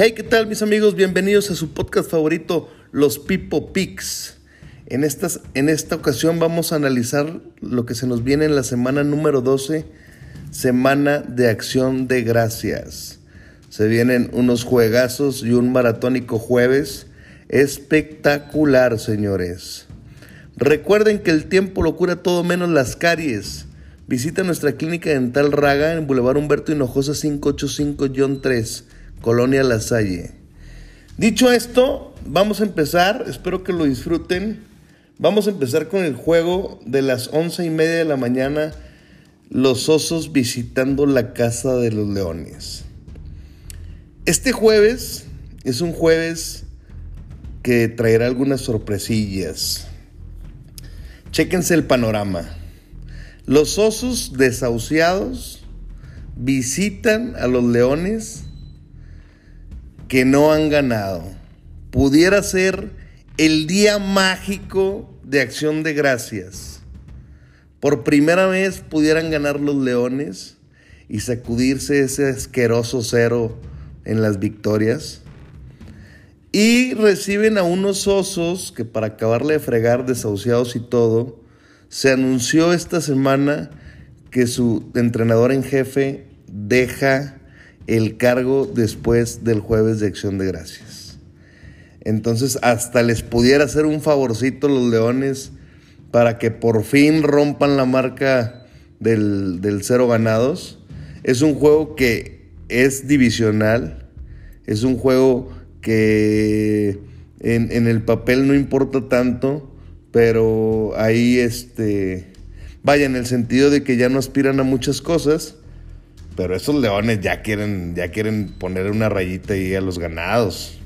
Hey, ¿qué tal mis amigos? Bienvenidos a su podcast favorito, Los Pipo Picks. En, estas, en esta ocasión vamos a analizar lo que se nos viene en la semana número 12, Semana de Acción de Gracias. Se vienen unos juegazos y un maratónico jueves espectacular, señores. Recuerden que el tiempo lo cura todo menos las caries. Visita nuestra clínica dental Raga en Boulevard Humberto Hinojosa 585-3 Colonia La Salle. Dicho esto, vamos a empezar, espero que lo disfruten. Vamos a empezar con el juego de las once y media de la mañana, los osos visitando la casa de los leones. Este jueves es un jueves que traerá algunas sorpresillas. Chéquense el panorama. Los osos desahuciados visitan a los leones que no han ganado. Pudiera ser el día mágico de acción de gracias. Por primera vez pudieran ganar los leones y sacudirse ese asqueroso cero en las victorias. Y reciben a unos osos que para acabarle de fregar desahuciados y todo, se anunció esta semana que su entrenador en jefe deja el cargo después del jueves de acción de gracias. Entonces hasta les pudiera hacer un favorcito los leones para que por fin rompan la marca del, cero ganados. Es un juego que es divisional, es un juego que en, en, el papel no importa tanto, pero ahí este, vaya en el sentido de que ya no aspiran a muchas cosas pero esos leones ya quieren, ya quieren poner una rayita ahí a los ganados.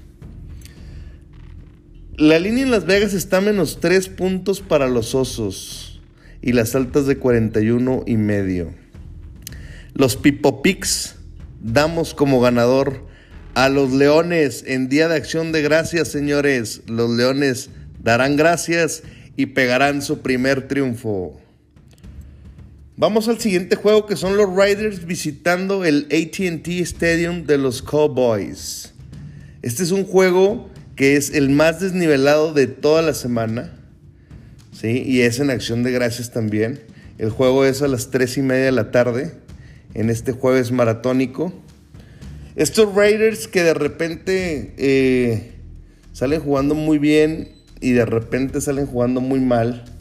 La línea en Las Vegas está menos 3 puntos para los osos y las altas de 41 y medio. Los Picks damos como ganador a los Leones en Día de Acción de Gracias, señores. Los Leones darán gracias y pegarán su primer triunfo. Vamos al siguiente juego que son los Riders visitando el ATT Stadium de los Cowboys. Este es un juego que es el más desnivelado de toda la semana. ¿sí? Y es en acción de gracias también. El juego es a las 3 y media de la tarde, en este jueves maratónico. Estos Raiders que de repente eh, salen jugando muy bien y de repente salen jugando muy mal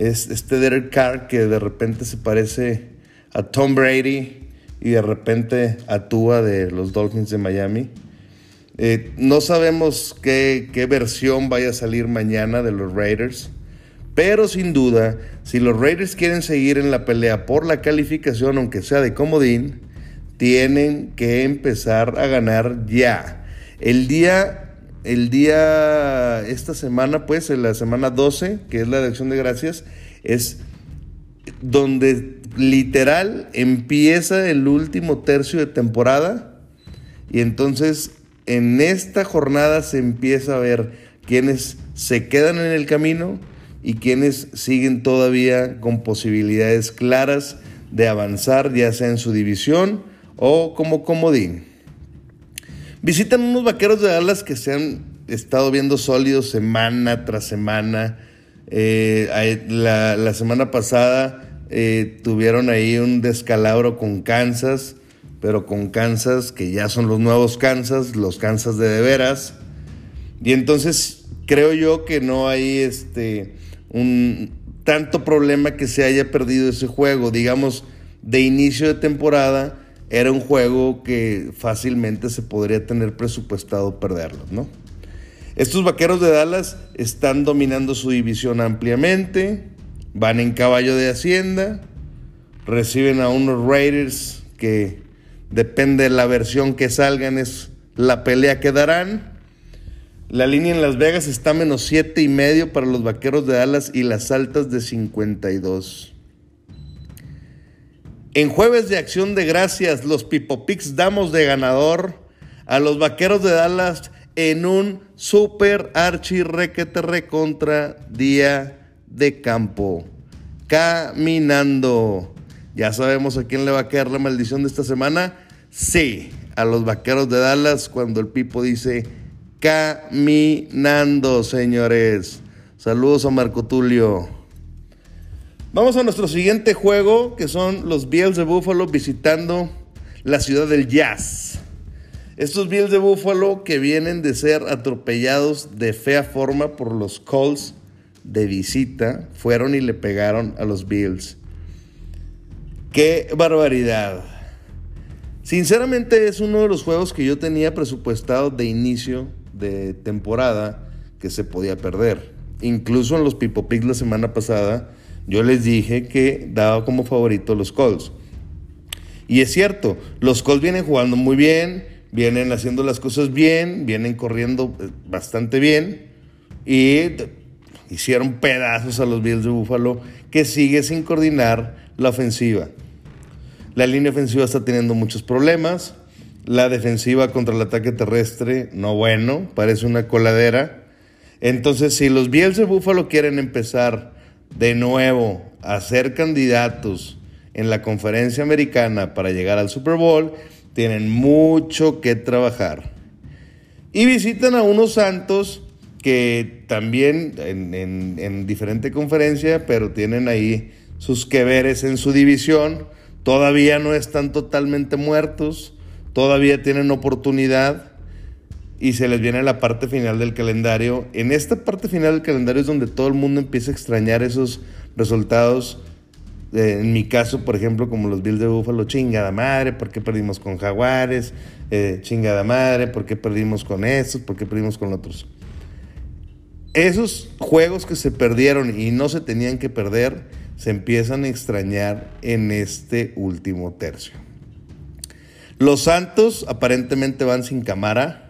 es este Derek Carr que de repente se parece a Tom Brady y de repente a Tua de los Dolphins de Miami. Eh, no sabemos qué, qué, versión vaya a salir mañana de los Raiders, pero sin duda, si los Raiders quieren seguir en la pelea por la calificación, aunque sea de comodín, tienen que empezar a ganar ya. El día el día, esta semana, pues, en la semana 12, que es la de acción de gracias, es donde literal empieza el último tercio de temporada y entonces en esta jornada se empieza a ver quiénes se quedan en el camino y quienes siguen todavía con posibilidades claras de avanzar, ya sea en su división o como comodín. Visitan unos vaqueros de Dallas que se han estado viendo sólidos semana tras semana. Eh, la, semana pasada eh, tuvieron ahí un descalabro con Kansas, pero con Kansas que ya son los nuevos Kansas, los Kansas de de veras. Y entonces creo yo que no hay este un tanto problema que se haya perdido ese juego. Digamos, de inicio de temporada era un juego que fácilmente se podría tener presupuestado perderlo, ¿no? Estos vaqueros de Dallas están dominando su división ampliamente, van en caballo de hacienda, reciben a unos Raiders que depende de la versión que salgan, es la pelea que darán. La línea en Las Vegas está menos siete y medio para los vaqueros de Dallas y las altas de 52. En jueves de acción de gracias, los Pipo Picks damos de ganador a los vaqueros de Dallas en un super archi requete contra día de campo. Caminando. ¿Ya sabemos a quién le va a quedar la maldición de esta semana? Sí, a los vaqueros de Dallas cuando el Pipo dice caminando, señores. Saludos a Marco Tulio. Vamos a nuestro siguiente juego, que son los Bills de Buffalo visitando la ciudad del jazz. Estos Bills de Buffalo que vienen de ser atropellados de fea forma por los Colts de visita, fueron y le pegaron a los Bills. ¡Qué barbaridad! Sinceramente es uno de los juegos que yo tenía presupuestado de inicio de temporada que se podía perder. Incluso en los Pipo Pigs la semana pasada yo les dije que daba como favorito los Colts. Y es cierto, los Colts vienen jugando muy bien, vienen haciendo las cosas bien, vienen corriendo eh, bastante bien y hicieron pedazos a los Bills de Buffalo que sigue sin coordinar la ofensiva. La línea ofensiva está teniendo muchos problemas. La defensiva contra el ataque terrestre, no bueno, parece una coladera. Entonces, si los Bills de Buffalo quieren empezar de nuevo a ser candidatos en la conferencia americana para llegar al Super Bowl, tienen mucho que trabajar. Y visitan a unos Santos que también en, en diferente conferencia, pero tienen ahí sus que veres en su división. Todavía no están totalmente muertos, todavía tienen oportunidad y se les viene la parte final del calendario. En esta parte final del calendario es donde todo el mundo empieza a extrañar esos resultados. Eh, en mi caso, por ejemplo, como los Bills de Buffalo, chingada madre, ¿por qué perdimos con Jaguares? Eh, chingada madre, ¿por qué perdimos con estos? ¿Por qué perdimos con otros? Esos juegos que se perdieron y no se tenían que perder, se empiezan a extrañar en este último tercio. Los Santos aparentemente van sin cámara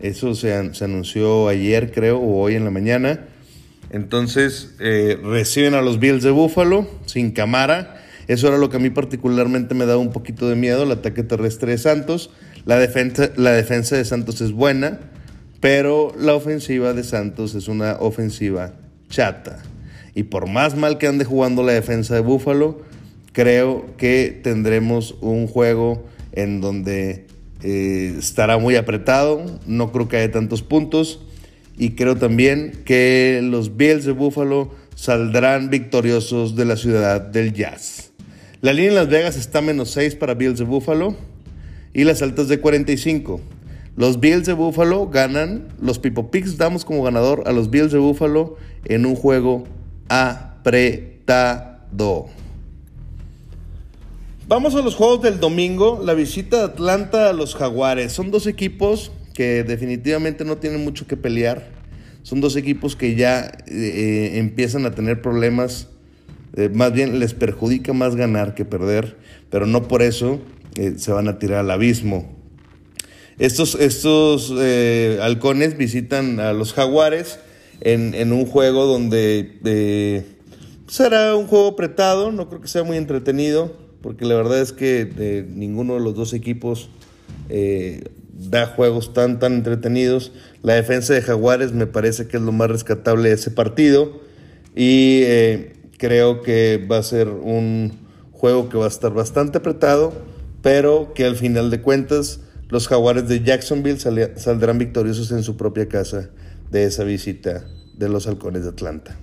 eso se, anunció ayer, creo, o hoy en la mañana. Entonces eh, reciben a los Bills de Buffalo sin cámara. Eso era lo que a mí particularmente me daba un poquito de miedo, el ataque terrestre de Santos. La defensa, la defensa de Santos es buena, pero la ofensiva de Santos es una ofensiva chata. Y por más mal que ande jugando la defensa de Buffalo, creo que tendremos un juego en donde eh, estará muy apretado, no creo que haya tantos puntos y creo también que los Bills de Buffalo saldrán victoriosos de la ciudad del jazz. La línea en Las Vegas está menos 6 para Bills de Buffalo y las altas de 45. Los Bills de Buffalo ganan, los Pipo Picks damos como ganador a los Bills de Buffalo en un juego apretado. Vamos a los juegos del domingo. La visita de Atlanta a los Jaguares. Son dos equipos que definitivamente no tienen mucho que pelear. Son dos equipos que ya eh, empiezan a tener problemas. Eh, más bien les perjudica más ganar que perder. Pero no por eso eh, se van a tirar al abismo. Estos, estos halcones visitan a los Jaguares en, en un juego donde será un juego apretado. No creo que sea muy entretenido porque la verdad es que eh, ninguno de los dos equipos eh, da juegos tan, tan entretenidos. La defensa de Jaguares me parece que es lo más rescatable de ese partido y eh, creo que va a ser un juego que va a estar bastante apretado, pero que al final de cuentas los Jaguares de Jacksonville saldrán victoriosos en su propia casa de esa visita de los halcones de Atlanta.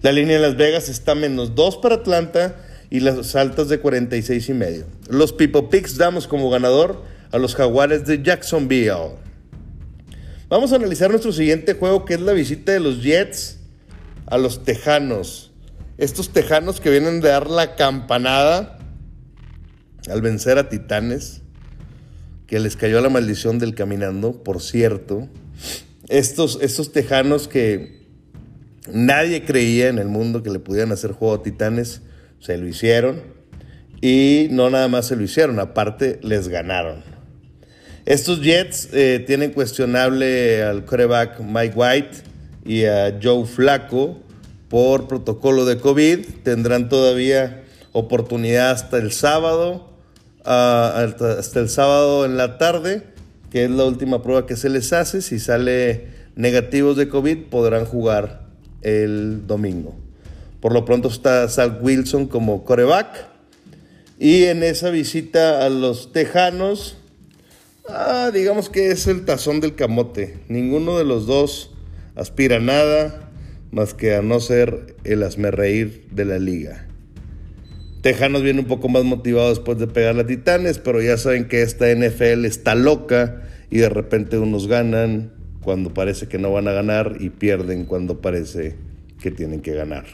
La línea de Las Vegas está menos 2 para Atlanta y las altas de 46 y medio. Los Pipo Picks damos como ganador a los Jaguares de Jacksonville. Vamos a analizar nuestro siguiente juego que es la visita de los Jets a los Tejanos. Estos Tejanos que vienen de dar la campanada al vencer a Titanes, que les cayó la maldición del caminando, por cierto. Estos, estos Tejanos que nadie creía en el mundo que le pudieran hacer juego a Titanes se lo hicieron y no nada más se lo hicieron, aparte les ganaron. Estos Jets eh, tienen cuestionable al quarterback Mike White y a Joe Flaco por protocolo de COVID. Tendrán todavía oportunidad hasta el sábado, hasta el sábado en la tarde, que es la última prueba que se les hace. Si sale negativos de COVID, podrán jugar el domingo. Por lo pronto está Zach Wilson como coreback. Y en esa visita a los Tejanos, Ah, digamos que es el tazón del camote. Ninguno de los dos aspira a nada más que a no ser el reír de la liga. Tejanos viene un poco más motivado después de pegar a Titanes, pero ya saben que esta NFL está loca y de repente unos ganan cuando parece que no van a ganar y pierden cuando parece que tienen que ganar.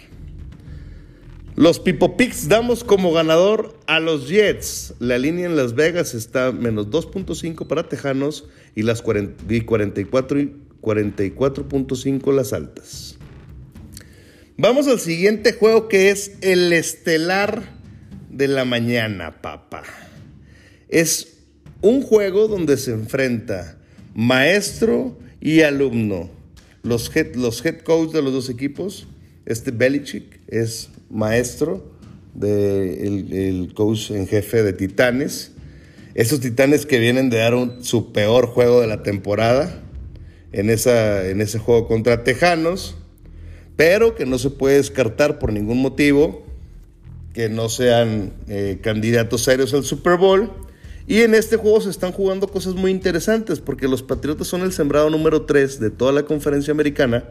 Los Pipo Picks damos como ganador a los Jets. La línea en Las Vegas está menos 2.5 para Tejanos y las 44 y 44.5 las altas. Vamos al siguiente juego que es el estelar de la mañana, papá. Es un juego donde se enfrenta maestro y alumno. Los head, los head coach de los dos equipos, este Belichick es maestro del el coach en jefe de Titanes. Esos Titanes que vienen de dar su peor juego de la temporada en, esa, en ese juego contra Tejanos, pero que no se puede descartar por ningún motivo que no sean eh, candidatos serios al Super Bowl. Y en este juego se están jugando cosas muy interesantes porque los Patriotas son el sembrado número 3 de toda la conferencia americana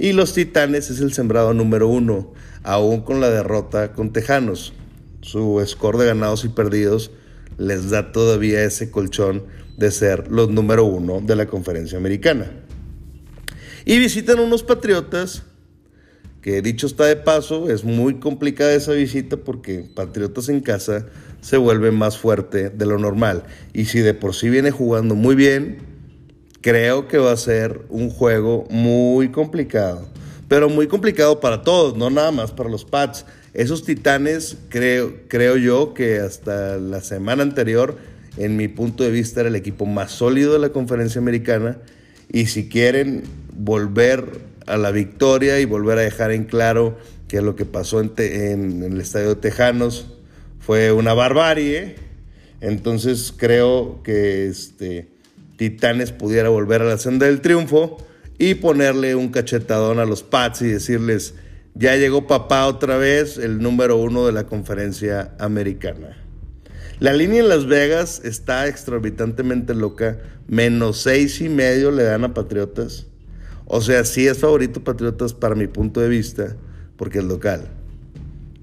y los Titanes es el sembrado número 1 aún con la derrota con Tejanos. Su score de ganados y perdidos les da todavía ese colchón de ser los número uno de la conferencia americana. Y visitan unos Patriotas, que dicho está de paso, es muy complicada esa visita porque Patriotas en casa se vuelve más fuerte de lo normal. Y si de por sí viene jugando muy bien, creo que va a ser un juego muy complicado pero muy complicado para todos, no nada más para los Pats. Esos Titanes, creo, creo yo que hasta la semana anterior, en mi punto de vista, era el equipo más sólido de la conferencia americana. Y si quieren volver a la victoria y volver a dejar en claro que lo que pasó en, el estadio de Tejanos fue una barbarie, entonces creo que este, Titanes pudiera volver a la senda del triunfo y ponerle un cachetadón a los Pats y decirles, ya llegó papá otra vez, el número uno de la conferencia americana. La línea en Las Vegas está exorbitantemente loca, menos seis y medio le dan a Patriotas. O sea, sí es favorito Patriotas para mi punto de vista, porque es local.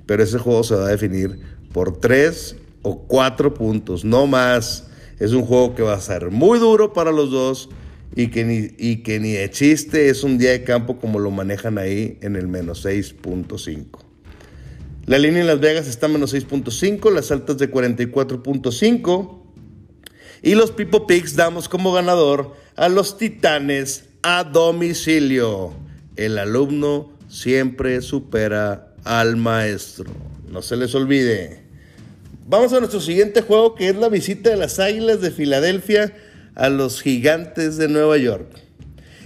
Pero ese juego se va a definir por tres o cuatro puntos, no más. Es un juego que va a ser muy duro para los dos y que, ni, y que ni de chiste es un día de campo como lo manejan ahí en el menos 6.5. La línea en Las Vegas está menos 6.5, las altas de 44.5 y los Pipo Picks damos como ganador a los Titanes a domicilio. El alumno siempre supera al maestro. No se les olvide. Vamos a nuestro siguiente juego que es la visita de las Águilas de Filadelfia a los gigantes de Nueva York.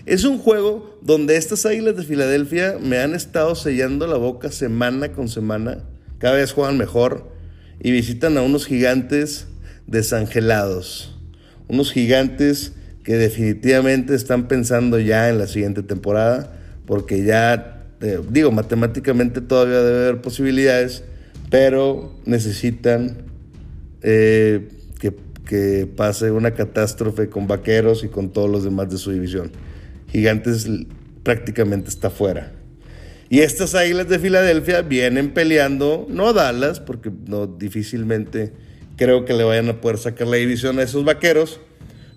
Es un juego donde estas águilas de Filadelfia me han estado sellando la boca semana con semana. Cada vez juegan mejor y visitan a unos gigantes desangelados. Unos gigantes que definitivamente están pensando ya en la siguiente temporada porque ya, eh, digo, matemáticamente todavía debe haber posibilidades, pero necesitan eh, que pase una catástrofe con Vaqueros y con todos los demás de su división. Gigantes prácticamente está fuera. Y estas Águilas de Filadelfia vienen peleando, no a Dallas, porque no difícilmente creo que le vayan a poder sacar la división a esos Vaqueros,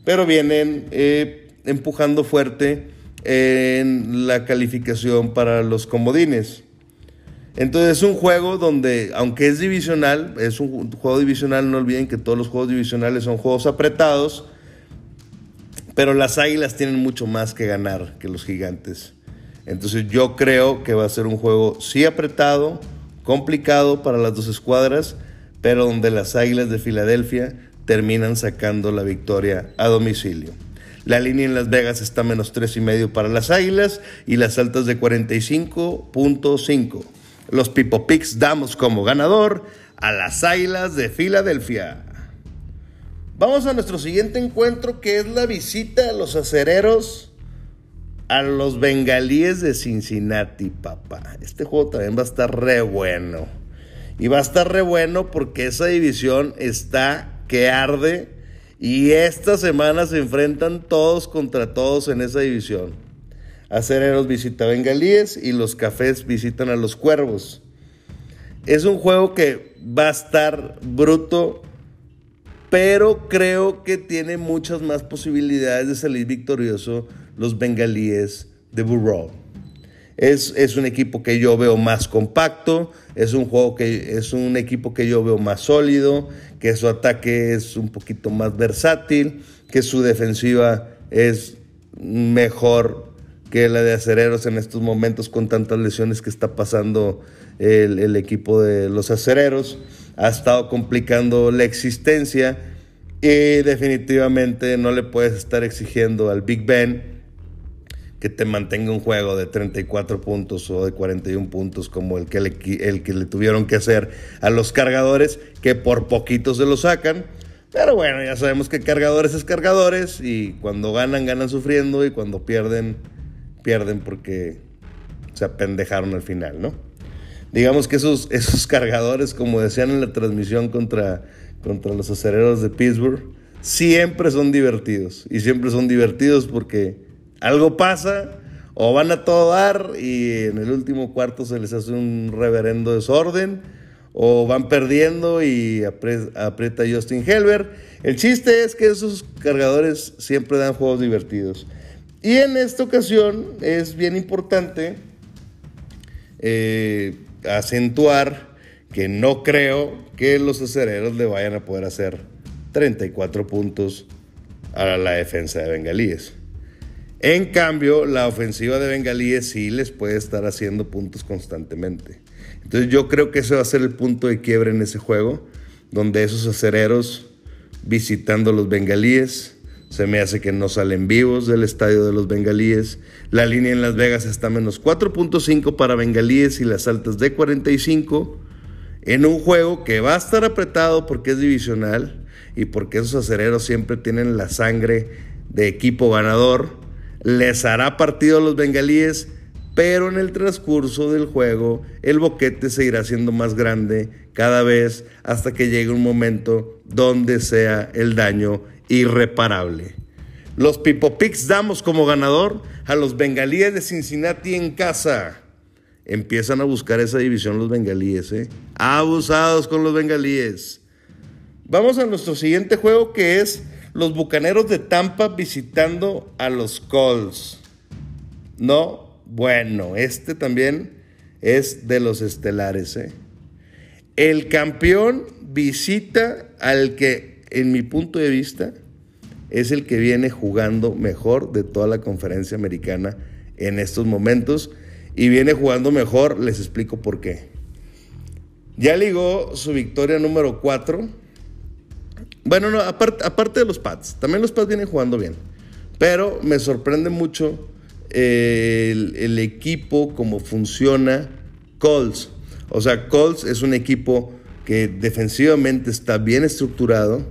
pero vienen eh, empujando fuerte en la calificación para los comodines. Entonces es un juego donde, aunque es divisional, es un juego divisional, no olviden que todos los juegos divisionales son juegos apretados, pero las águilas tienen mucho más que ganar que los gigantes. Entonces yo creo que va a ser un juego sí apretado, complicado para las dos escuadras, pero donde las águilas de Filadelfia terminan sacando la victoria a domicilio. La línea en Las Vegas está menos tres y medio para las águilas y las altas de 45.5. Los Pipo Picks damos como ganador a las Águilas de Filadelfia. Vamos a nuestro siguiente encuentro que es la visita de los acereros a los bengalíes de Cincinnati, papá. Este juego también va a estar re bueno. Y va a estar re bueno porque esa división está que arde Y esta semana se enfrentan todos contra todos en esa división. Acereros visita Bengalíes y los Cafés visitan a los Cuervos. Es un juego que va a estar bruto, pero creo que tiene muchas más posibilidades de salir victorioso los Bengalíes de Burrow. Es, es, un equipo que yo veo más compacto, es un juego que es un equipo que yo veo más sólido, que su ataque es un poquito más versátil, que su defensiva es mejor que la de Acereros en estos momentos con tantas lesiones que está pasando el, equipo de los Acereros. Ha estado complicando la existencia y definitivamente no le puedes estar exigiendo al Big Ben que te mantenga un juego de 34 puntos o de 41 puntos como el que le, el que le tuvieron que hacer a los cargadores, que por poquito se lo sacan. Pero bueno, ya sabemos que cargadores es cargadores y cuando ganan, ganan sufriendo y cuando pierden, pierden porque se apendejaron al final, ¿no? Digamos que esos, esos cargadores, como decían en la transmisión contra, contra los acereros de Pittsburgh, siempre son divertidos. Y siempre son divertidos porque algo pasa o van a todo dar y en el último cuarto se les hace un reverendo desorden o van perdiendo y aprieta Justin Helber. El chiste es que esos cargadores siempre dan juegos divertidos. Y en esta ocasión es bien importante eh, acentuar que no creo que los acereros le vayan a poder hacer 34 puntos a la defensa de Bengalíes. En cambio, la ofensiva de Bengalíes sí les puede estar haciendo puntos constantemente. Entonces yo creo que ese va a ser el punto de quiebre en ese juego, donde esos acereros visitando los bengalíes, se me hace que no salen vivos del estadio de los bengalíes. La línea en Las Vegas está menos 4.5 para bengalíes y las altas de 45 en un juego que va a estar apretado porque es divisional y porque esos acereros siempre tienen la sangre de equipo ganador. Les hará partido a los bengalíes pero en el transcurso del juego el boquete se irá más grande cada vez hasta que llegue un momento donde sea el daño irreparable. Los Pipo Picks damos como ganador a los bengalíes de Cincinnati en casa. Empiezan a buscar esa división los bengalíes, ¿eh? Abusados con los bengalíes. Vamos a nuestro siguiente juego que es los Bucaneros de Tampa visitando a los Colts. No bueno, este también es de los estelares. ¿eh? El campeón visita al que, en mi punto de vista, es el que viene jugando mejor de toda la conferencia americana en estos momentos. Y viene jugando mejor, les explico por qué. Ya ligó su victoria número 4. Bueno, no, aparte, aparte de los Pats, también los Pats vienen jugando bien. Pero me sorprende mucho el, equipo, cómo funciona Colts. O sea, Colts es un equipo que defensivamente está bien estructurado,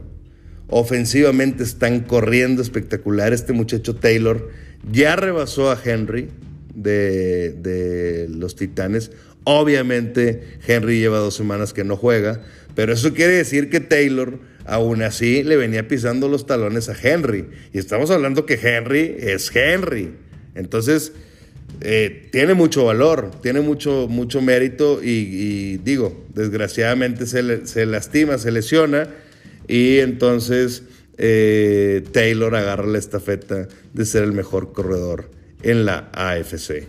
ofensivamente están corriendo espectacular. Este muchacho Taylor ya rebasó a Henry de, de, los Titanes. Obviamente Henry lleva dos semanas que no juega, pero eso quiere decir que Taylor aún así le venía pisando los talones a Henry. Y estamos hablando que Henry es Henry. Entonces, eh, tiene mucho valor, tiene mucho, mucho mérito y, digo, desgraciadamente se, lastima, se lesiona y entonces eh, Taylor agarra la estafeta de ser el mejor corredor en la AFC.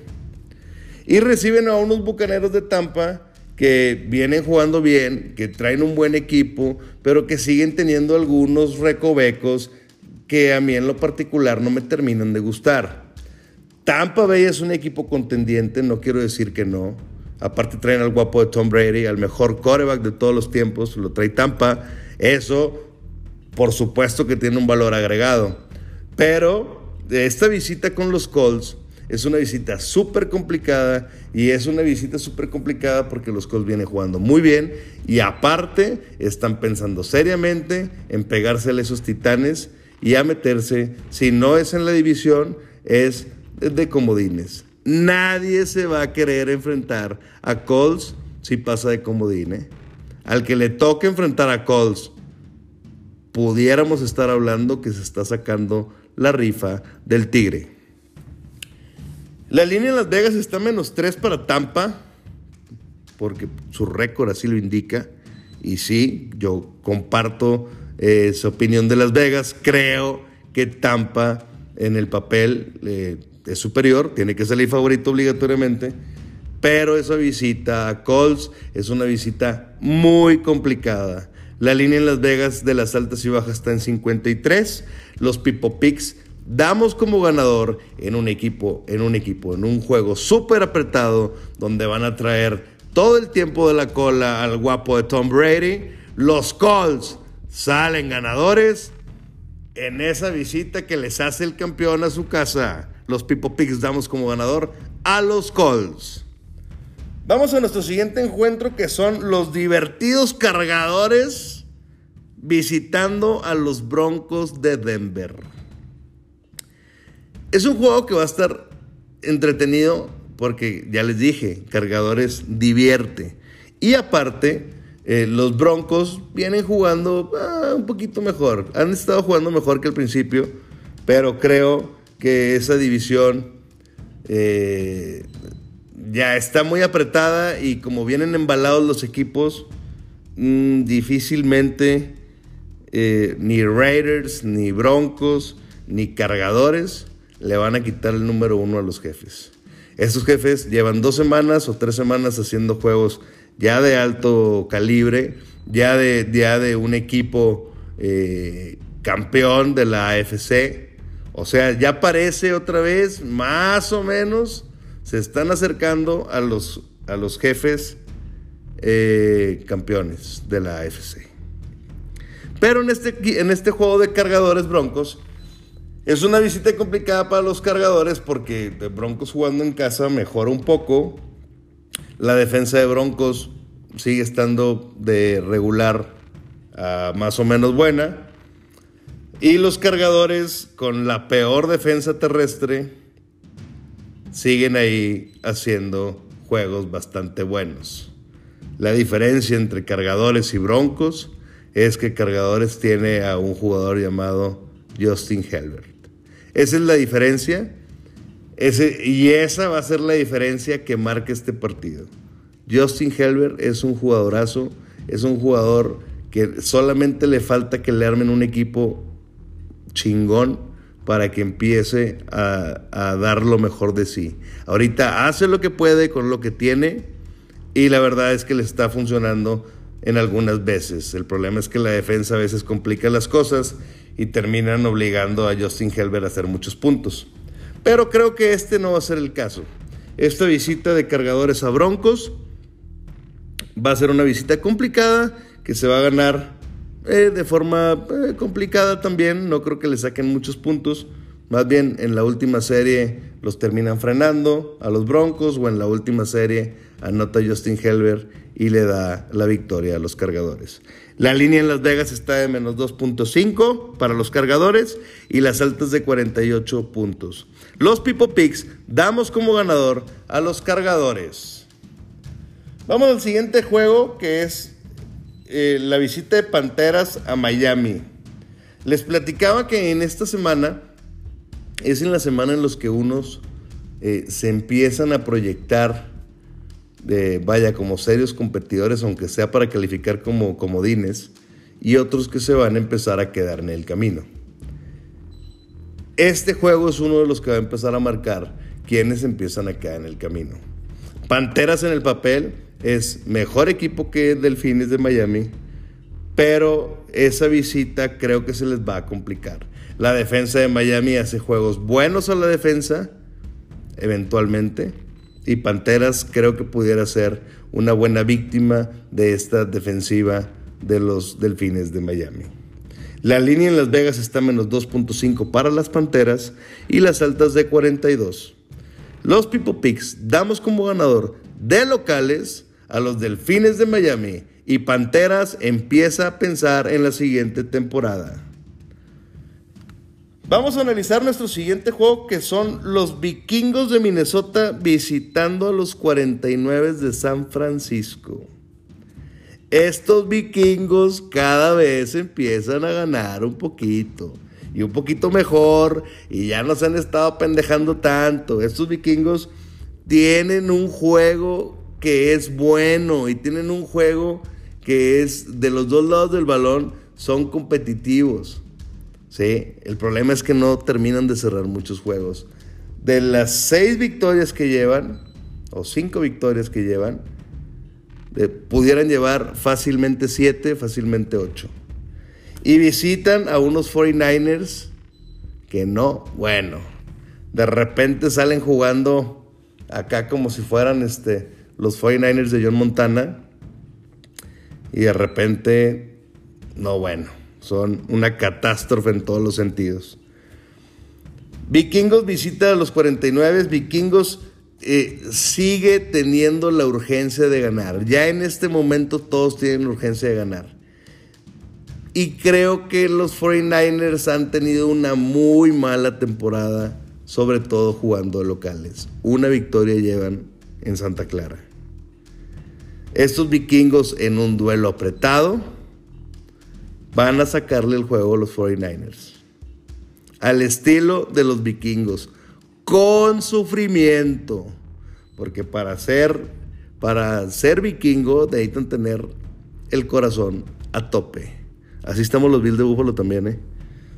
Y reciben a unos Bucaneros de Tampa que vienen jugando bien, que traen un buen equipo, pero que siguen teniendo algunos recovecos que a mí en lo particular no me terminan de gustar. Tampa Bay es un equipo contendiente, no quiero decir que no. Aparte traen al guapo de Tom Brady, al mejor quarterback de todos los tiempos, lo trae Tampa. Eso, por supuesto que tiene un valor agregado. Pero esta visita con los Colts es una visita súper complicada y es una visita súper complicada porque los Colts vienen jugando muy bien y aparte están pensando seriamente en pegársele a esos titanes y a meterse, si no es en la división, es de comodines. Nadie se va a querer enfrentar a Colts si pasa de comodine. Al que le toque enfrentar a Colts pudiéramos estar hablando que se está sacando la rifa del Tigre. La línea en Las Vegas está menos 3 para Tampa, porque su récord así lo indica. Y sí, yo comparto eh, esa opinión de Las Vegas. Creo que Tampa en el papel eh, es superior, tiene que salir favorito obligatoriamente. Pero esa visita a Colts es una visita muy complicada. La línea en Las Vegas de las altas y bajas está en 53. Los Pipo Picks damos como ganador en un equipo, en un equipo, en un juego súper apretado donde van a traer todo el tiempo de la cola al guapo de Tom Brady. Los Colts salen ganadores en esa visita que les hace el campeón a su casa. Los Pipo Pigs damos como ganador a los Colts. Vamos a nuestro siguiente encuentro que son los divertidos cargadores visitando a los Broncos de Denver. Es un juego que va a estar entretenido porque ya les dije, cargadores divierte. Y aparte, eh, los Broncos vienen jugando ah, un poquito mejor. Han estado jugando mejor que al principio, pero creo que esa división eh, ya está muy apretada y como vienen embalados los equipos, mm, difícilmente eh, ni Raiders, ni Broncos, ni Cargadores le van a quitar el número uno a los jefes. Estos jefes llevan dos semanas o tres semanas haciendo juegos ya de alto calibre, ya de, ya de un equipo eh, campeón de la AFC. O sea, ya parece otra vez, más o menos, se están acercando a los, a los jefes eh, campeones de la AFC. Pero en este, en este juego de cargadores broncos, es una visita complicada para los cargadores porque Broncos jugando en casa mejora un poco. La defensa de Broncos sigue estando de regular a más o menos buena. Y los cargadores con la peor defensa terrestre siguen ahí haciendo juegos bastante buenos. La diferencia entre cargadores y broncos es que cargadores tiene a un jugador llamado Justin Helbert. Esa es la diferencia. Ese, y esa va a ser la diferencia que marca este partido. Justin Helbert es un jugadorazo, es un jugador que solamente le falta que le armen un equipo chingón para que empiece a, dar lo mejor de sí. Ahorita hace lo que puede con lo que tiene y la verdad es que le está funcionando en algunas veces. El problema es que la defensa a veces complica las cosas y terminan obligando a Justin Helber a hacer muchos puntos. Pero creo que este no va a ser el caso. Esta visita de cargadores a Broncos va a ser una visita complicada que se va a ganar eh, de forma eh, complicada también. No creo que le saquen muchos puntos. Más bien en la última serie los terminan frenando a los Broncos o en la última serie anota Justin Helber y le da la victoria a los cargadores. La línea en Las Vegas está de menos 2.5 para los cargadores y las altas de 48 puntos. Los Pipo Picks damos como ganador a los cargadores. Vamos al siguiente juego que es eh, la visita de Panteras a Miami. Les platicaba que en esta semana es en la semana en los que unos eh, se empiezan a proyectar, de, vaya, como serios competidores, aunque sea para calificar como comodines, y otros que se van a empezar a quedar en el camino. Este juego es uno de los que va a empezar a marcar quienes empiezan a quedar en el camino. Panteras en el papel es mejor equipo que Delfines de Miami, pero esa visita creo que se les va a complicar. La defensa de Miami hace juegos buenos a la defensa, eventualmente, y Panteras creo que pudiera ser una buena víctima de esta defensiva de los Delfines de Miami. La línea en Las Vegas está menos 2.5 para las Panteras y las altas de 42. Los People Picks damos como ganador de locales a los Delfines de Miami y Panteras empieza a pensar en la siguiente temporada. Vamos a analizar nuestro siguiente juego que son los vikingos de Minnesota visitando a los 49 de San Francisco. estos vikingos cada vez empiezan a ganar un poquito. Y un poquito mejor. Y ya no se han estado pendejando tanto. Estos vikingos tienen un juego que es bueno. Y tienen un juego que es de los dos lados del balón. Son competitivos. ¿Sí? El problema es que no terminan de cerrar muchos juegos. De las seis victorias que llevan, o cinco victorias que llevan, pudieran llevar fácilmente 7, fácilmente 8. Y visitan a unos 49ers que no, bueno, de repente salen jugando acá como si fueran este, los 49ers de John Montana. Y de repente, no, bueno, son una catástrofe en todos los sentidos. Vikingos visita a los 49, Vikingos eh, sigue teniendo la urgencia de ganar. Ya en este momento todos tienen urgencia de ganar. Y creo que los 49ers han tenido una muy mala temporada, sobre todo jugando locales. Una victoria llevan en Santa Clara. Estos vikingos en un duelo apretado van a sacarle el juego a los 49ers. Al estilo de los vikingos con sufrimiento. Porque para ser, para ser vikingo necesitan tener el corazón a tope. Así estamos los Bills de Búfalo también, ¿eh?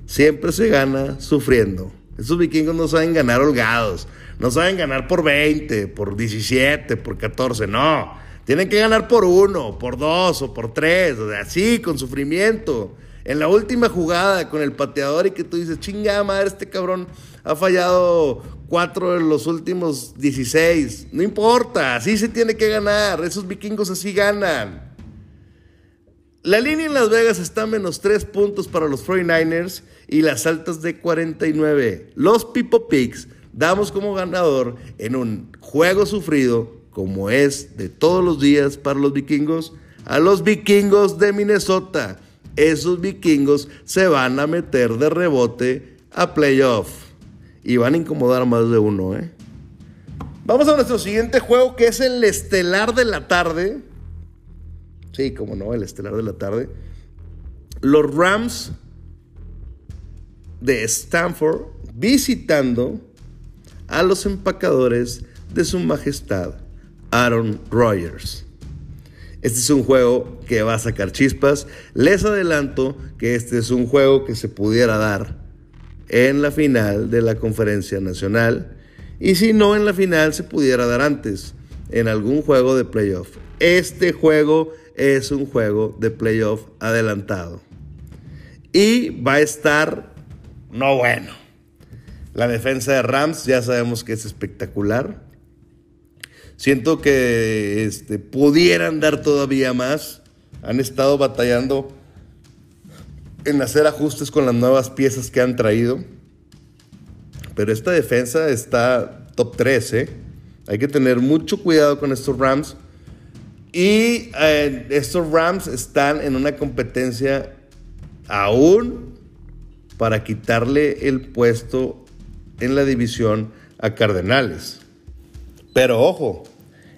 Siempre se gana sufriendo. Esos vikingos no saben ganar holgados. No saben ganar por 20, por 17, por 14. No. Tienen que ganar por uno, por dos o por tres. Así, con sufrimiento en la última jugada con el pateador y que tú dices, chingada madre, este cabrón ha fallado cuatro de los últimos 16. No importa, así se tiene que ganar. Esos vikingos así ganan. La línea en Las Vegas está a menos 3 puntos para los 49ers y las altas de 49. Los Pipo Pigs damos como ganador en un juego sufrido, como es de todos los días para los vikingos, a los vikingos de Minnesota esos vikingos se van a meter de rebote a playoff. Y van a incomodar a más de uno, ¿eh? Vamos a nuestro siguiente juego que es el estelar de la tarde. Sí, como no, el estelar de la tarde. Los Rams de Stanford visitando a los empacadores de su majestad Aaron Rodgers. Este es un juego que va a sacar chispas. Les adelanto que este es un juego que se pudiera dar en la final de la conferencia nacional. Y si no en la final, se pudiera dar antes, en algún juego de playoff. Este juego es un juego de playoff adelantado. Y va a estar, no bueno. La defensa de Rams ya sabemos que es espectacular. Siento que este, pudieran dar todavía más. Han estado batallando en hacer ajustes con las nuevas piezas que han traído. Pero esta defensa está top 3, ¿eh? Hay que tener mucho cuidado con estos Rams. Y eh, estos Rams están en una competencia aún para quitarle el puesto en la división a Cardenales. Pero ojo,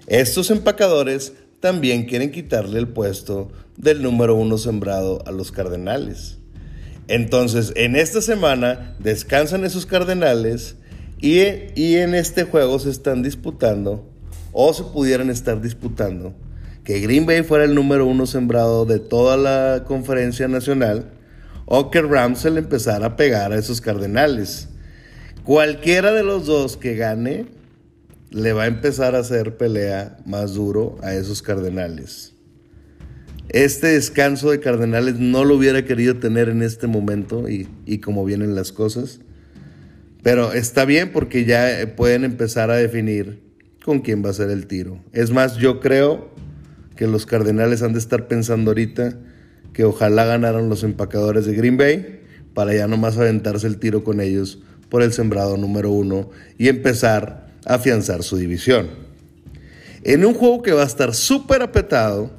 estos empacadores también quieren quitarle el puesto del número uno sembrado a los Cardenales. Entonces, en esta semana descansan esos Cardenales y, y en este juego se están disputando, o se pudieran estar disputando, que Green Bay fuera el número uno sembrado de toda la conferencia nacional, o que Rams empezara a pegar a esos Cardenales. Cualquiera de los dos que gane le va a empezar a hacer pelea más duro a esos Cardenales. Este descanso de Cardenales no lo hubiera querido tener en este momento y, como vienen las cosas. Pero está bien porque ya pueden empezar a definir con quién va a ser el tiro. Es más, yo creo que los Cardenales han de estar pensando ahorita que ojalá ganaran los empacadores de Green Bay para ya nomás aventarse el tiro con ellos por el sembrado número uno y empezar afianzar su división. En un juego que va a estar súper apretado,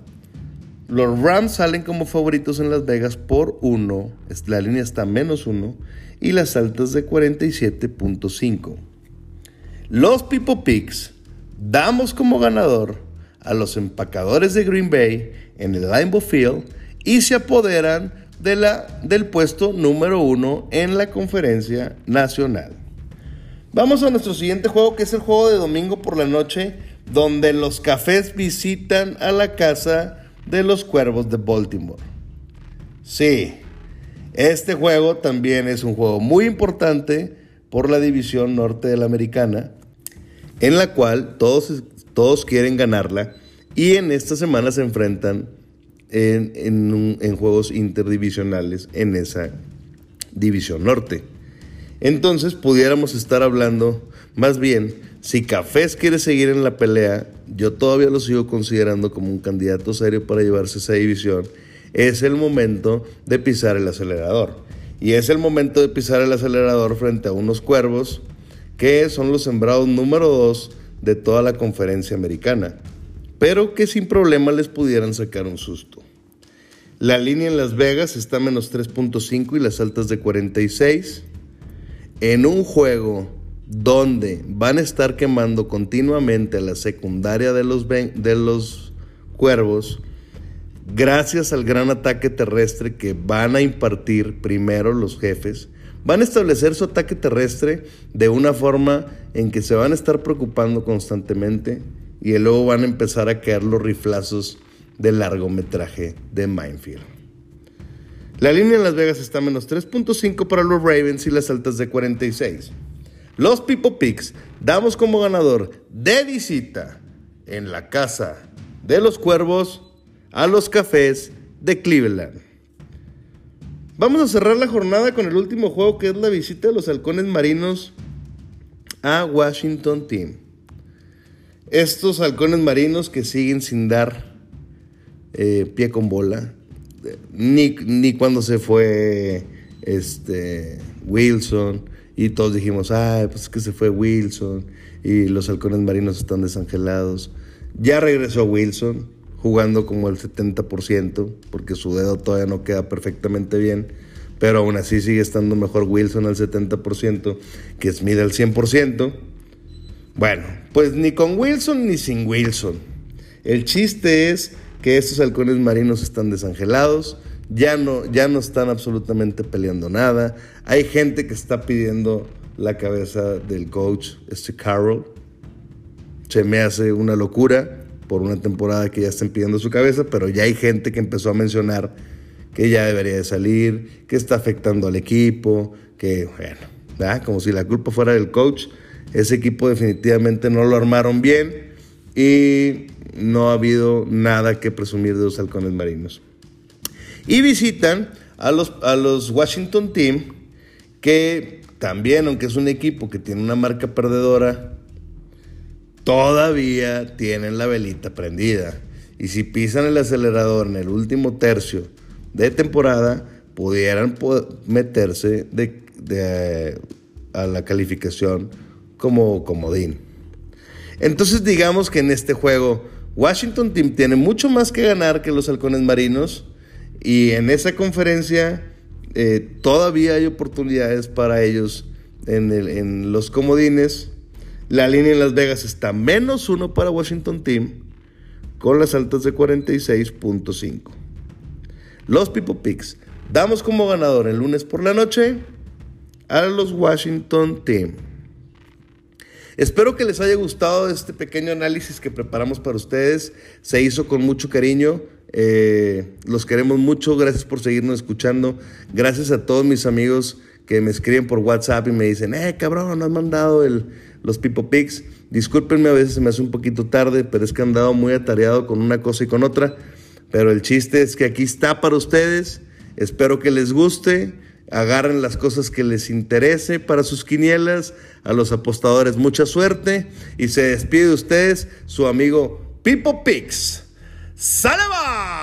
los Rams salen como favoritos en Las Vegas por 1, la línea está menos 1 y las altas de 47.5. Los Pipo Picks damos como ganador a los empacadores de Green Bay en el Limbo Field y se apoderan de la, del puesto número uno en la conferencia nacional. Vamos a nuestro siguiente juego, que es el juego de domingo por la noche, donde los cafés visitan a la casa de los cuervos de Baltimore. Sí, este juego también es un juego muy importante por la división norte de la americana, en la cual todos, todos quieren ganarla y en esta semana se enfrentan en, juegos interdivisionales en esa división norte. Entonces pudiéramos estar hablando, más bien, si Cafés quiere seguir en la pelea, yo todavía lo sigo considerando como un candidato serio para llevarse esa división, es el momento de pisar el acelerador. Y es el momento de pisar el acelerador frente a unos cuervos que son los sembrados número 2 de toda la conferencia americana pero que sin problema les pudieran sacar un susto. La línea en Las Vegas está a menos 3.5 y las altas de 46. En un juego donde van a estar quemando continuamente a la secundaria de los, de los cuervos, gracias al gran ataque terrestre que van a impartir primero los jefes, van a establecer su ataque terrestre de una forma en que se van a estar preocupando constantemente y luego van a empezar a caer los riflazos del largometraje de Minefield. La línea en Las Vegas está a menos 3.5 para los Ravens y las altas de 46. Los People Picks damos como ganador de visita en la casa de los cuervos a los cafés de Cleveland. Vamos a cerrar la jornada con el último juego que es la visita de los halcones marinos a Washington Team. Estos halcones marinos que siguen sin dar eh, pie con bola, ni, ni, cuando se fue este, Wilson y todos dijimos, ay, pues es que se fue Wilson y los halcones marinos están desangelados. Ya regresó Wilson jugando como el 70%, porque su dedo todavía no queda perfectamente bien, pero aún así sigue estando mejor Wilson al 70% que Smith al 100%. Bueno, pues ni con Wilson ni sin Wilson. El chiste es que estos halcones marinos están desangelados, ya no, ya no están absolutamente peleando nada. Hay gente que está pidiendo la cabeza del coach, este Carroll. Se me hace una locura por una temporada que ya estén pidiendo su cabeza, pero ya hay gente que empezó a mencionar que ya debería de salir, que está afectando al equipo, que bueno, como si la culpa fuera del coach. Ese equipo definitivamente no lo armaron bien y no ha habido nada que presumir de los halcones marinos. Y visitan a los, a los Washington Team, que también, aunque es un equipo que tiene una marca perdedora, todavía tienen la velita prendida. Y si pisan el acelerador en el último tercio de temporada, pudieran meterse a la calificación como comodín. Entonces digamos que en este juego Washington Team tiene mucho más que ganar que los halcones marinos y en esa conferencia eh, todavía hay oportunidades para ellos en, en, los comodines. La línea en Las Vegas está menos uno para Washington Team con las altas de 46.5. Los People Picks damos como ganador el lunes por la noche a los Washington Team. Espero que les haya gustado este pequeño análisis que preparamos para ustedes. Se hizo con mucho cariño. Eh, los queremos mucho. Gracias por seguirnos escuchando. Gracias a todos mis amigos que me escriben por WhatsApp y me dicen, eh, cabrón, has mandado el, los Pipo Pics. Discúlpenme, a veces me hace un poquito tarde, pero es que han dado muy atareado con una cosa y con otra. Pero el chiste es que aquí está para ustedes. Espero que les guste agarren las cosas que les interese para sus quinielas, a los apostadores mucha suerte y se despide de ustedes su amigo Pipo Pix. ¡Salva!